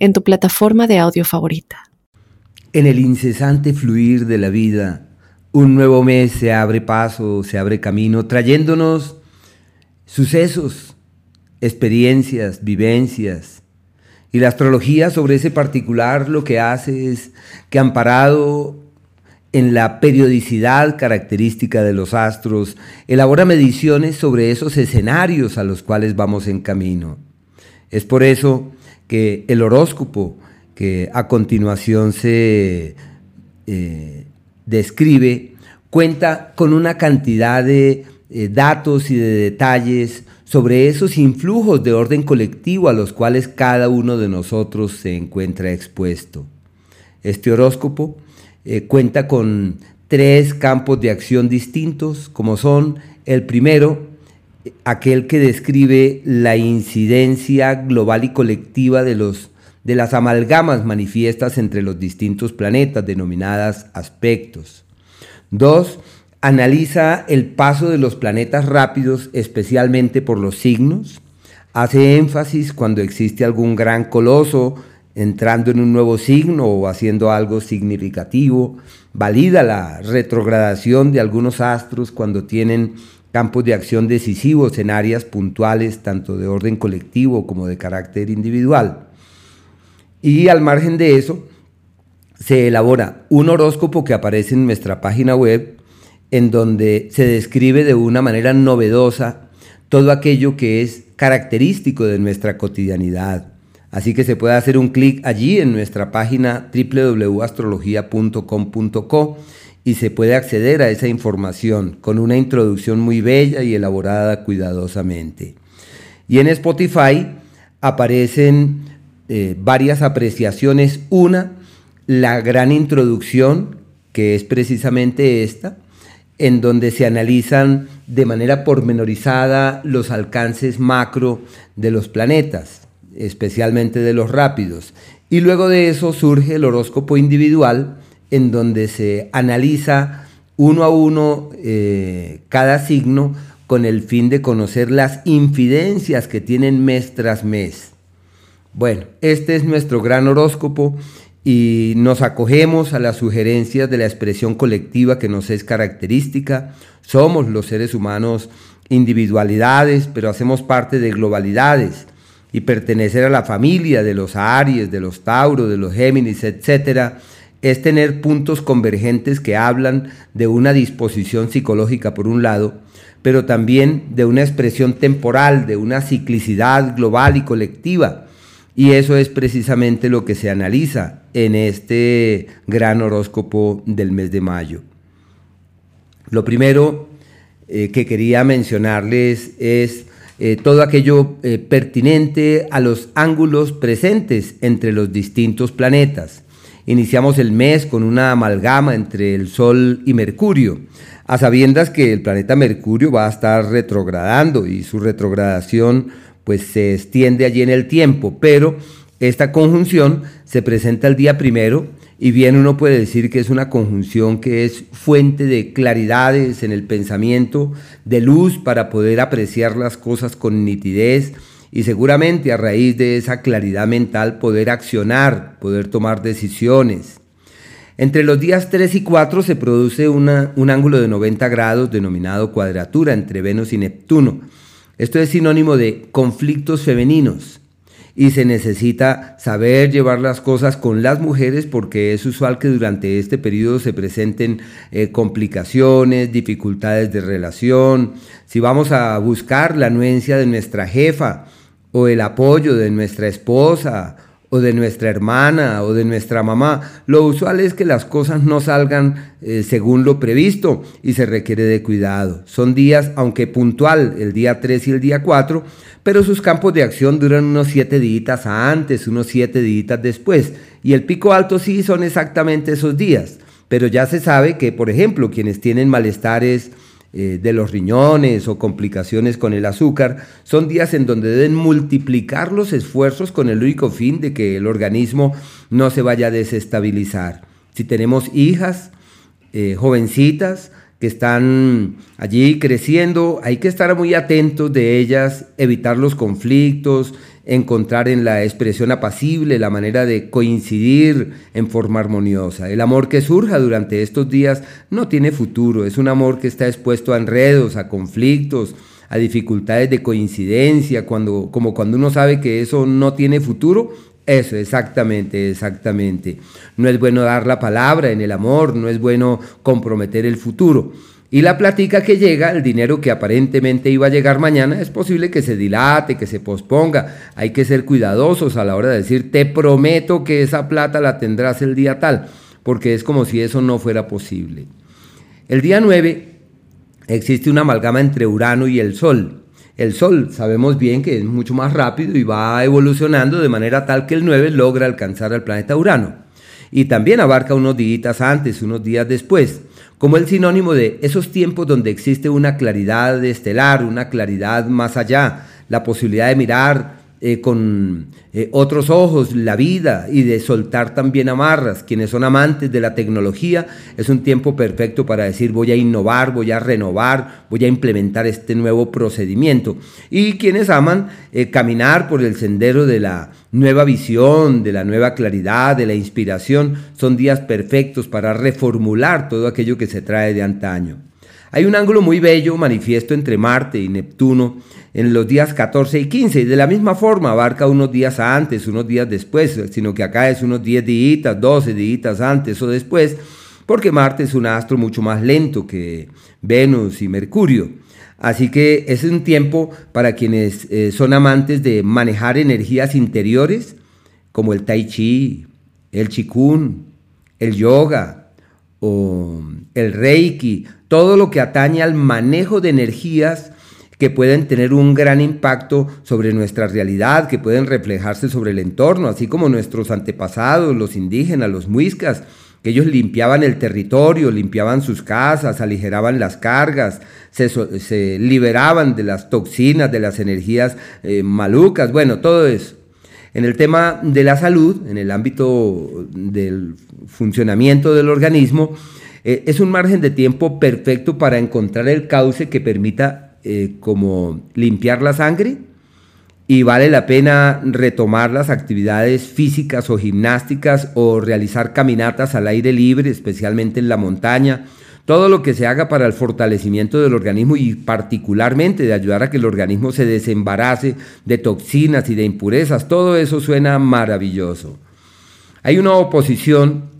en tu plataforma de audio favorita. En el incesante fluir de la vida, un nuevo mes se abre paso, se abre camino, trayéndonos sucesos, experiencias, vivencias. Y la astrología sobre ese particular lo que hace es que amparado en la periodicidad característica de los astros, elabora mediciones sobre esos escenarios a los cuales vamos en camino. Es por eso que el horóscopo que a continuación se eh, describe cuenta con una cantidad de eh, datos y de detalles sobre esos influjos de orden colectivo a los cuales cada uno de nosotros se encuentra expuesto. Este horóscopo eh, cuenta con tres campos de acción distintos, como son el primero, aquel que describe la incidencia global y colectiva de, los, de las amalgamas manifiestas entre los distintos planetas, denominadas aspectos. Dos, analiza el paso de los planetas rápidos, especialmente por los signos. Hace énfasis cuando existe algún gran coloso entrando en un nuevo signo o haciendo algo significativo. Valida la retrogradación de algunos astros cuando tienen campos de acción decisivos en áreas puntuales tanto de orden colectivo como de carácter individual. Y al margen de eso, se elabora un horóscopo que aparece en nuestra página web en donde se describe de una manera novedosa todo aquello que es característico de nuestra cotidianidad. Así que se puede hacer un clic allí en nuestra página www.astrologia.com.co y se puede acceder a esa información con una introducción muy bella y elaborada cuidadosamente. Y en Spotify aparecen eh, varias apreciaciones. Una, la gran introducción, que es precisamente esta, en donde se analizan de manera pormenorizada los alcances macro de los planetas, especialmente de los rápidos. Y luego de eso surge el horóscopo individual, en donde se analiza uno a uno eh, cada signo con el fin de conocer las infidencias que tienen mes tras mes. Bueno, este es nuestro gran horóscopo y nos acogemos a las sugerencias de la expresión colectiva que nos es característica. Somos los seres humanos individualidades, pero hacemos parte de globalidades y pertenecer a la familia de los Aries, de los Tauro, de los Géminis, etcétera, es tener puntos convergentes que hablan de una disposición psicológica por un lado, pero también de una expresión temporal, de una ciclicidad global y colectiva. Y eso es precisamente lo que se analiza en este gran horóscopo del mes de mayo. Lo primero eh, que quería mencionarles es eh, todo aquello eh, pertinente a los ángulos presentes entre los distintos planetas. Iniciamos el mes con una amalgama entre el Sol y Mercurio, a sabiendas que el planeta Mercurio va a estar retrogradando y su retrogradación pues se extiende allí en el tiempo, pero esta conjunción se presenta el día primero y bien uno puede decir que es una conjunción que es fuente de claridades en el pensamiento, de luz para poder apreciar las cosas con nitidez, y seguramente a raíz de esa claridad mental poder accionar, poder tomar decisiones. Entre los días 3 y 4 se produce un ángulo de 90 grados denominado cuadratura entre Venus y Neptuno. Esto es sinónimo de conflictos femeninos y se necesita saber llevar las cosas con las mujeres porque es usual que durante este periodo se presenten eh, complicaciones, dificultades de relación. Si vamos a buscar la anuencia de nuestra jefa, o el apoyo de nuestra esposa o de nuestra hermana o de nuestra mamá. Lo usual es que las cosas no salgan eh, según lo previsto y se requiere de cuidado. Son días, aunque puntual, el día 3 y el día 4, pero sus campos de acción duran unos 7 días antes, unos 7 días después y el pico alto sí son exactamente esos días, pero ya se sabe que, por ejemplo, quienes tienen malestares eh, de los riñones o complicaciones con el azúcar, son días en donde deben multiplicar los esfuerzos con el único fin de que el organismo no se vaya a desestabilizar. Si tenemos hijas, eh, jovencitas, que están allí creciendo, hay que estar muy atentos de ellas, evitar los conflictos, encontrar en la expresión apacible la manera de coincidir en forma armoniosa. El amor que surja durante estos días no tiene futuro, es un amor que está expuesto a enredos, a conflictos, a dificultades de coincidencia, cuando, como cuando uno sabe que eso no tiene futuro, eso, exactamente, exactamente. No es bueno dar la palabra en el amor, no es bueno comprometer el futuro. Y la platica que llega, el dinero que aparentemente iba a llegar mañana, es posible que se dilate, que se posponga. Hay que ser cuidadosos a la hora de decir, te prometo que esa plata la tendrás el día tal, porque es como si eso no fuera posible. El día 9 existe una amalgama entre Urano y el Sol. El Sol sabemos bien que es mucho más rápido y va evolucionando de manera tal que el 9 logra alcanzar al planeta Urano. Y también abarca unos días antes, unos días después, como el sinónimo de esos tiempos donde existe una claridad estelar, una claridad más allá, la posibilidad de mirar eh, con eh, otros ojos la vida y de soltar también amarras. Quienes son amantes de la tecnología, es un tiempo perfecto para decir voy a innovar, voy a renovar, voy a implementar este nuevo procedimiento. Y quienes aman eh, caminar por el sendero de la nueva visión, de la nueva claridad, de la inspiración, son días perfectos para reformular todo aquello que se trae de antaño. Hay un ángulo muy bello manifiesto entre Marte y Neptuno en los días 14 y 15 y de la misma forma abarca unos días antes, unos días después, sino que acá es unos 10 días, 12 días antes o después, porque Marte es un astro mucho más lento que Venus y Mercurio. Así que es un tiempo para quienes eh, son amantes de manejar energías interiores, como el tai chi, el chikun, el yoga o el reiki, todo lo que atañe al manejo de energías que pueden tener un gran impacto sobre nuestra realidad, que pueden reflejarse sobre el entorno, así como nuestros antepasados, los indígenas, los muiscas, que ellos limpiaban el territorio, limpiaban sus casas, aligeraban las cargas, se, liberaban de las toxinas, de las energías eh, malucas, bueno, todo eso. En el tema de la salud, en el ámbito del funcionamiento del organismo, eh, es un margen de tiempo perfecto para encontrar el cauce que permita eh, como limpiar la sangre y vale la pena retomar las actividades físicas o gimnásticas o realizar caminatas al aire libre, especialmente en la montaña. Todo lo que se haga para el fortalecimiento del organismo y particularmente de ayudar a que el organismo se desembarace de toxinas y de impurezas, todo eso suena maravilloso. Hay una oposición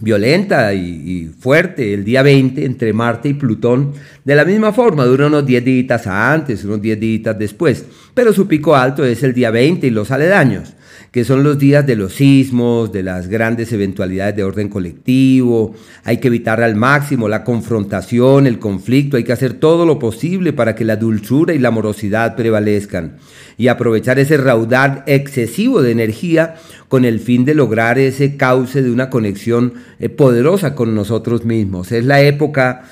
violenta y, fuerte el día 20 entre Marte y Plutón. De la misma forma, dura unos 10 días antes, unos 10 días después, pero su pico alto es el día 20 y los aledaños, que son los días de los sismos, de las grandes eventualidades de orden colectivo. Hay que evitar al máximo la confrontación, el conflicto, hay que hacer todo lo posible para que la dulzura y la amorosidad prevalezcan y aprovechar ese raudal excesivo de energía con el fin de lograr ese cauce de una conexión eh, poderosa con nosotros mismos. Es la época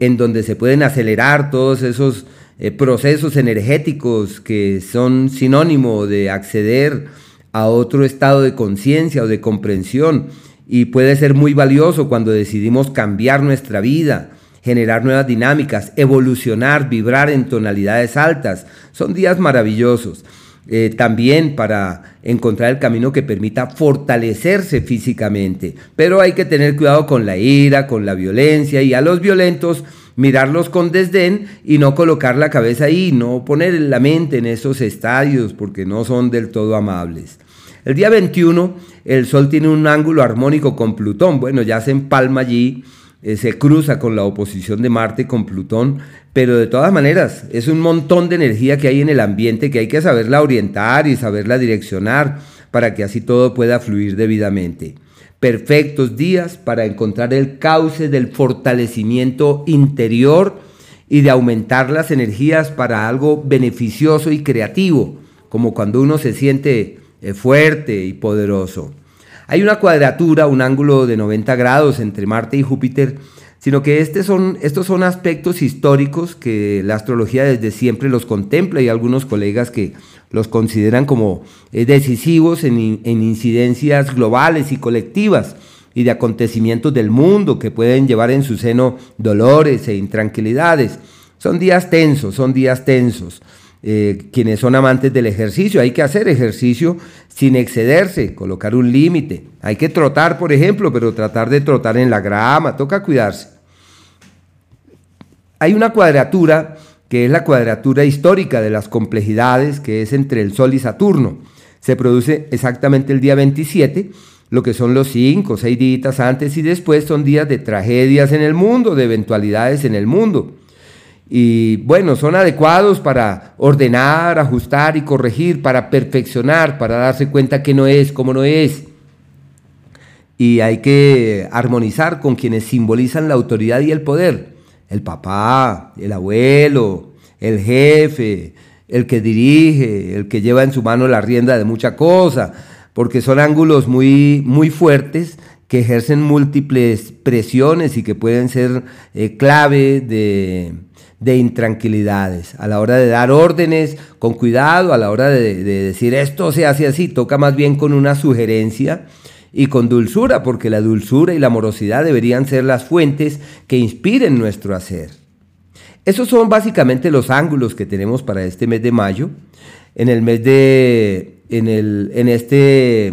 en donde se pueden acelerar todos esos eh, procesos energéticos que son sinónimo de acceder a otro estado de conciencia o de comprensión y puede ser muy valioso cuando decidimos cambiar nuestra vida, generar nuevas dinámicas, evolucionar, vibrar en tonalidades altas. Son días maravillosos. Eh, también para encontrar el camino que permita fortalecerse físicamente. Pero hay que tener cuidado con la ira, con la violencia y a los violentos mirarlos con desdén y no colocar la cabeza ahí, no poner la mente en esos estadios porque no son del todo amables. El día 21 el Sol tiene un ángulo armónico con Plutón, bueno, ya se empalma allí eh, se cruza con la oposición de Marte con Plutón, pero de todas maneras es un montón de energía que hay en el ambiente que hay que saberla orientar y saberla direccionar para que así todo pueda fluir debidamente. Perfectos días para encontrar el cauce del fortalecimiento interior y de aumentar las energías para algo beneficioso y creativo, como cuando uno se siente eh, fuerte y poderoso. hay una cuadratura, un ángulo de 90 grados entre Marte y Júpiter, sino que este estos son aspectos históricos que la astrología desde siempre los contempla y algunos colegas que los consideran como eh, decisivos en incidencias globales y colectivas y de acontecimientos del mundo que pueden llevar en su seno dolores e intranquilidades. Son días tensos, son días tensos. Eh, quienes son amantes del ejercicio, hay que hacer ejercicio sin excederse, colocar un límite. Hay que trotar, por ejemplo, pero tratar de trotar en la grama, toca cuidarse. Hay una cuadratura que es la cuadratura histórica de las complejidades, que es entre el Sol y Saturno. Se produce exactamente el día 27, lo que son los cinco o seis días antes y después son días de tragedias en el mundo, de eventualidades en el mundo y bueno, son adecuados para ordenar, ajustar y corregir, para perfeccionar, para darse cuenta que no es como no es. Y hay que armonizar con quienes simbolizan la autoridad y el poder. El papá, el abuelo, el jefe, el que dirige, el que lleva en su mano la rienda de mucha cosa, porque son ángulos muy, muy fuertes que ejercen múltiples presiones y que pueden ser eh, clave de de intranquilidades. A la hora de dar órdenes, con cuidado, a la hora de, decir esto se hace así, toca más bien con una sugerencia y con dulzura, porque la dulzura y la amorosidad deberían ser las fuentes que inspiren nuestro hacer. Esos son básicamente los ángulos que tenemos para este mes de mayo. En el mes de. En, el, en este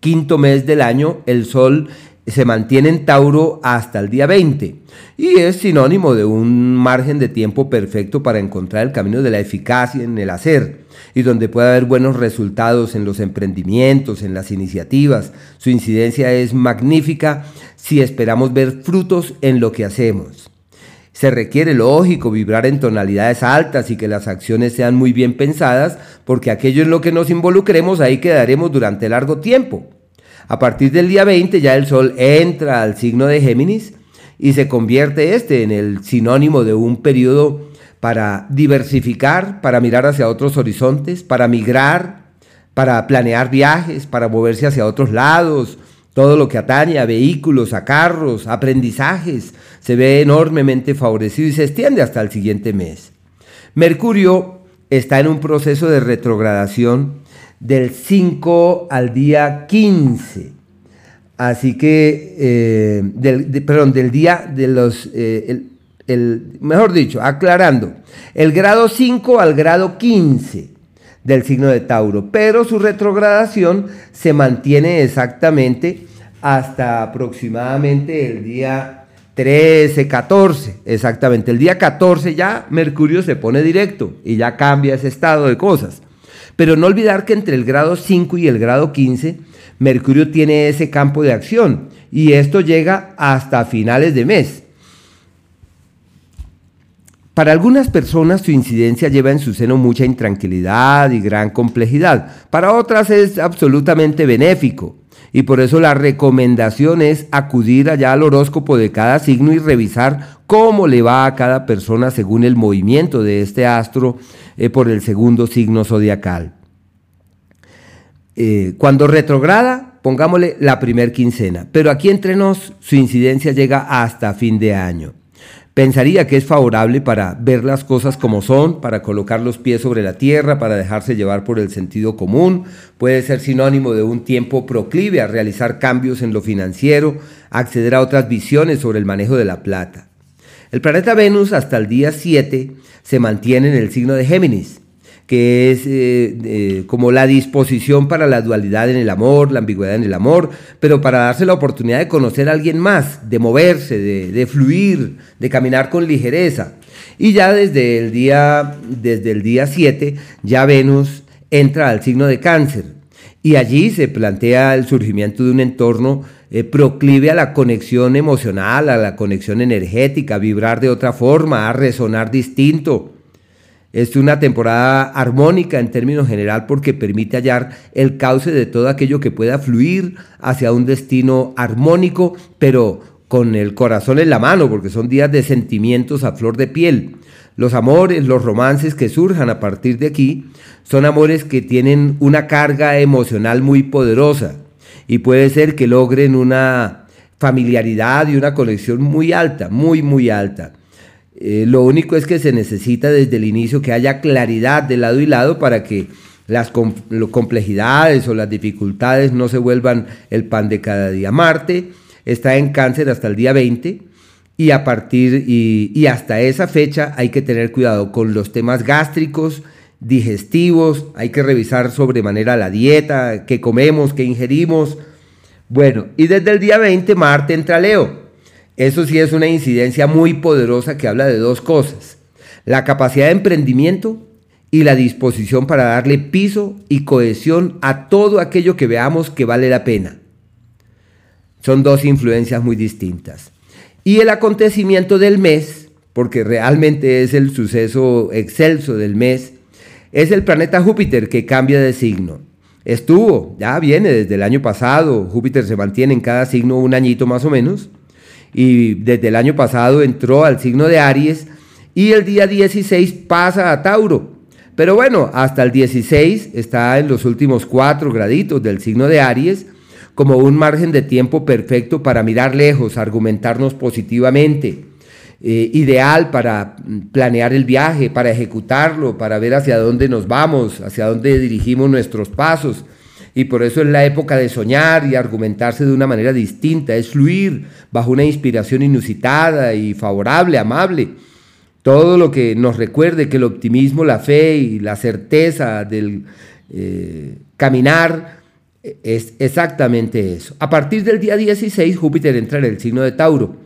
quinto mes del año, el sol se mantiene en Tauro hasta el día 20 y es sinónimo de un margen de tiempo perfecto para encontrar el camino de la eficacia en el hacer y donde puede haber buenos resultados en los emprendimientos, en las iniciativas. Su incidencia es magnífica si esperamos ver frutos en lo que hacemos. Se requiere, lógico, vibrar en tonalidades altas y que las acciones sean muy bien pensadas, porque aquello en lo que nos involucremos ahí quedaremos durante largo tiempo. A partir del día 20 ya el Sol entra al signo de Géminis y se convierte este en el sinónimo de un periodo para diversificar, para mirar hacia otros horizontes, para migrar, para planear viajes, para moverse hacia otros lados, todo lo que atañe a vehículos, a carros, aprendizajes, se ve enormemente favorecido y se extiende hasta el siguiente mes. Mercurio está en un proceso de retrogradación del 5 al día 15. Así que, eh, del, perdón, del día de los, eh, el, mejor dicho, aclarando, el grado 5 al grado 15 del signo de Tauro, pero su retrogradación se mantiene exactamente hasta aproximadamente el día 13, 14, exactamente. El día 14 ya Mercurio se pone directo y ya cambia ese estado de cosas. Pero no olvidar que entre el grado 5 y el grado 15, Mercurio tiene ese campo de acción y esto llega hasta finales de mes. Para algunas personas su incidencia lleva en su seno mucha intranquilidad y gran complejidad. Para otras es absolutamente benéfico. Y por eso la recomendación es acudir allá al horóscopo de cada signo y revisar cómo le va a cada persona según el movimiento de este astro eh, por el segundo signo zodiacal. Eh, cuando retrograda, pongámosle la primer quincena, pero aquí entre nos su incidencia llega hasta fin de año. Pensaría que es favorable para ver las cosas como son, para colocar los pies sobre la tierra, para dejarse llevar por el sentido común. Puede ser sinónimo de un tiempo proclive a realizar cambios en lo financiero, acceder a otras visiones sobre el manejo de la plata. El planeta Venus hasta el día 7 se mantiene en el signo de Géminis que es eh, como la disposición para la dualidad en el amor, la ambigüedad en el amor, pero para darse la oportunidad de conocer a alguien más, de moverse, de, fluir, de caminar con ligereza. Y ya desde el día desde el día 7 ya Venus entra al signo de Cáncer y allí se plantea el surgimiento de un entorno eh, proclive a la conexión emocional, a la conexión energética, a vibrar de otra forma, a resonar distinto. Es una temporada armónica en términos general porque permite hallar el cauce de todo aquello que pueda fluir hacia un destino armónico, pero con el corazón en la mano, porque son días de sentimientos a flor de piel. Los amores, los romances que surjan a partir de aquí son amores que tienen una carga emocional muy poderosa y puede ser que logren una familiaridad y una conexión muy alta, muy, muy alta. Eh, lo único es que se necesita desde el inicio que haya claridad de lado y lado para que las complejidades o las dificultades no se vuelvan el pan de cada día. Marte está en cáncer hasta el día 20 y a partir y, hasta esa fecha hay que tener cuidado con los temas gástricos, digestivos, hay que revisar sobremanera la dieta, qué comemos, qué ingerimos. Bueno, y desde el día 20 Marte entra Leo. Eso sí es una incidencia muy poderosa que habla de dos cosas. La capacidad de emprendimiento y la disposición para darle piso y cohesión a todo aquello que veamos que vale la pena. Son dos influencias muy distintas. Y el acontecimiento del mes, porque realmente es el suceso excelso del mes, es el planeta Júpiter que cambia de signo. Estuvo, ya viene desde el año pasado, Júpiter se mantiene en cada signo un añito más o menos, y desde el año pasado entró al signo de Aries y el día 16 pasa a Tauro. Pero bueno, hasta el 16 está en los últimos cuatro graditos del signo de Aries como un margen de tiempo perfecto para mirar lejos, argumentarnos positivamente, eh, ideal para planear el viaje, para ejecutarlo, para ver hacia dónde nos vamos, hacia dónde dirigimos nuestros pasos. Y por eso es la época de soñar y argumentarse de una manera distinta, es fluir bajo una inspiración inusitada y favorable, amable todo lo que nos recuerde que el optimismo, la fe y la certeza del eh, caminar es exactamente eso. A partir del día 16, Júpiter entra en el signo de Tauro.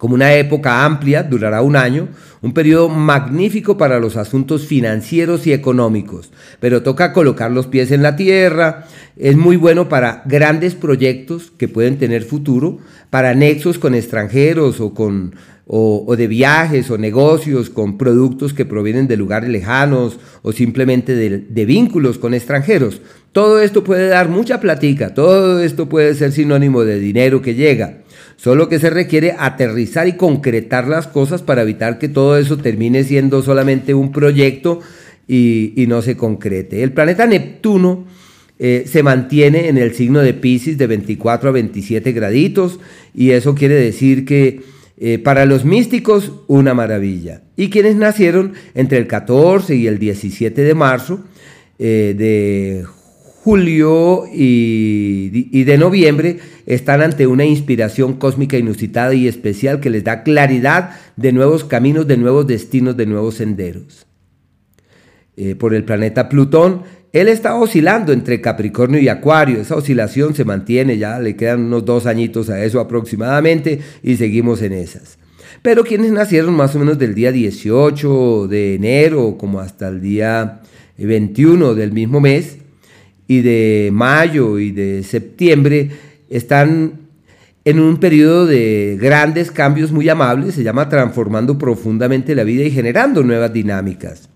Como una época amplia, durará un año, un periodo magnífico para los asuntos financieros y económicos, pero toca colocar los pies en la tierra, es muy bueno para grandes proyectos que pueden tener futuro, para nexos con extranjeros o con o, de viajes o negocios con productos que provienen de lugares lejanos o simplemente de, vínculos con extranjeros. Todo esto puede dar mucha platica, todo esto puede ser sinónimo de dinero que llega. Solo que se requiere aterrizar y concretar las cosas para evitar que todo eso termine siendo solamente un proyecto y, no se concrete. El planeta Neptuno eh, se mantiene en el signo de Pisces de 24 a 27 graditos y eso quiere decir que eh, para los místicos, una maravilla. Y quienes nacieron entre el 14 y el 17 de marzo, eh, de julio y, y, de noviembre, están ante una inspiración cósmica inusitada y especial que les da claridad de nuevos caminos, de nuevos destinos, de nuevos senderos. Eh, por el planeta Plutón, él está oscilando entre Capricornio y Acuario. Esa oscilación se mantiene, ya le quedan unos dos añitos a eso aproximadamente y seguimos en esas. Pero quienes nacieron más o menos del día 18 de enero como hasta el día 21 del mismo mes y de mayo y de septiembre están en un periodo de grandes cambios muy amables, se llama transformando profundamente la vida y generando nuevas dinámicas.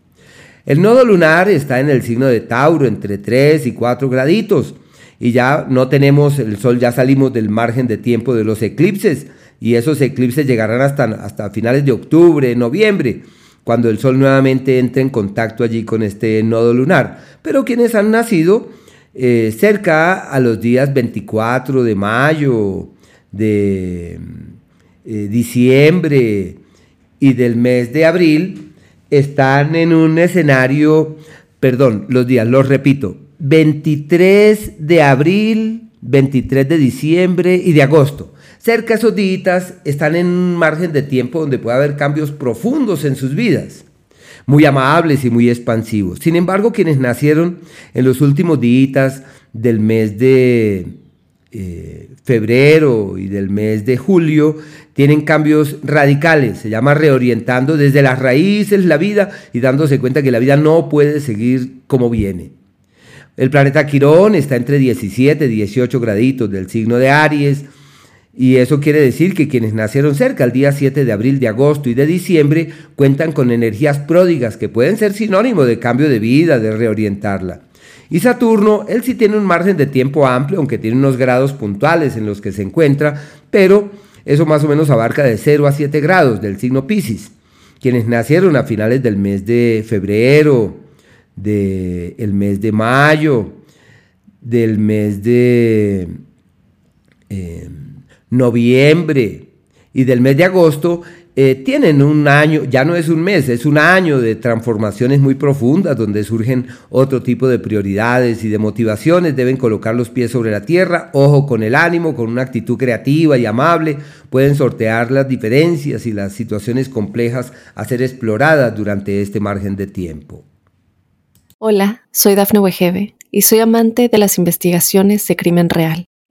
El nodo lunar está en el signo de Tauro, entre 3 y 4 graditos. Y ya no tenemos el sol, ya salimos del margen de tiempo de los eclipses. Y esos eclipses llegarán hasta, hasta finales de octubre, noviembre, cuando el sol nuevamente entre en contacto allí con este nodo lunar. Pero quienes han nacido eh, cerca a los días 24 de mayo, de eh, diciembre y del mes de abril, están en un escenario, perdón, los días, los repito, 23 de abril, 23 de diciembre y de agosto. Cerca esos días están en un margen de tiempo donde puede haber cambios profundos en sus vidas, muy amables y muy expansivos. Sin embargo, quienes nacieron en los últimos días del mes de eh, febrero y del mes de julio tienen cambios radicales, se llama reorientando desde las raíces la vida y dándose cuenta que la vida no puede seguir como viene. El planeta Quirón está entre 17 y 18 graditos del signo de Aries y eso quiere decir que quienes nacieron cerca el día 7 de abril, de agosto y de diciembre cuentan con energías pródigas que pueden ser sinónimo de cambio de vida, de reorientarla. Y Saturno, él sí tiene un margen de tiempo amplio, aunque tiene unos grados puntuales en los que se encuentra, pero eso más o menos abarca de 0 a 7 grados del signo Pisces. Quienes nacieron a finales del mes de febrero, del mes de mayo, del mes de eh, noviembre y del mes de agosto eh, tienen un año, ya no es un mes, es un año de transformaciones muy profundas donde surgen otro tipo de prioridades y de motivaciones. Deben colocar los pies sobre la tierra, ojo con el ánimo, con una actitud creativa y amable. Pueden sortear las diferencias y las situaciones complejas a ser exploradas durante este margen de tiempo. Hola, soy Dafne Wegebe y soy amante de las investigaciones de crimen real.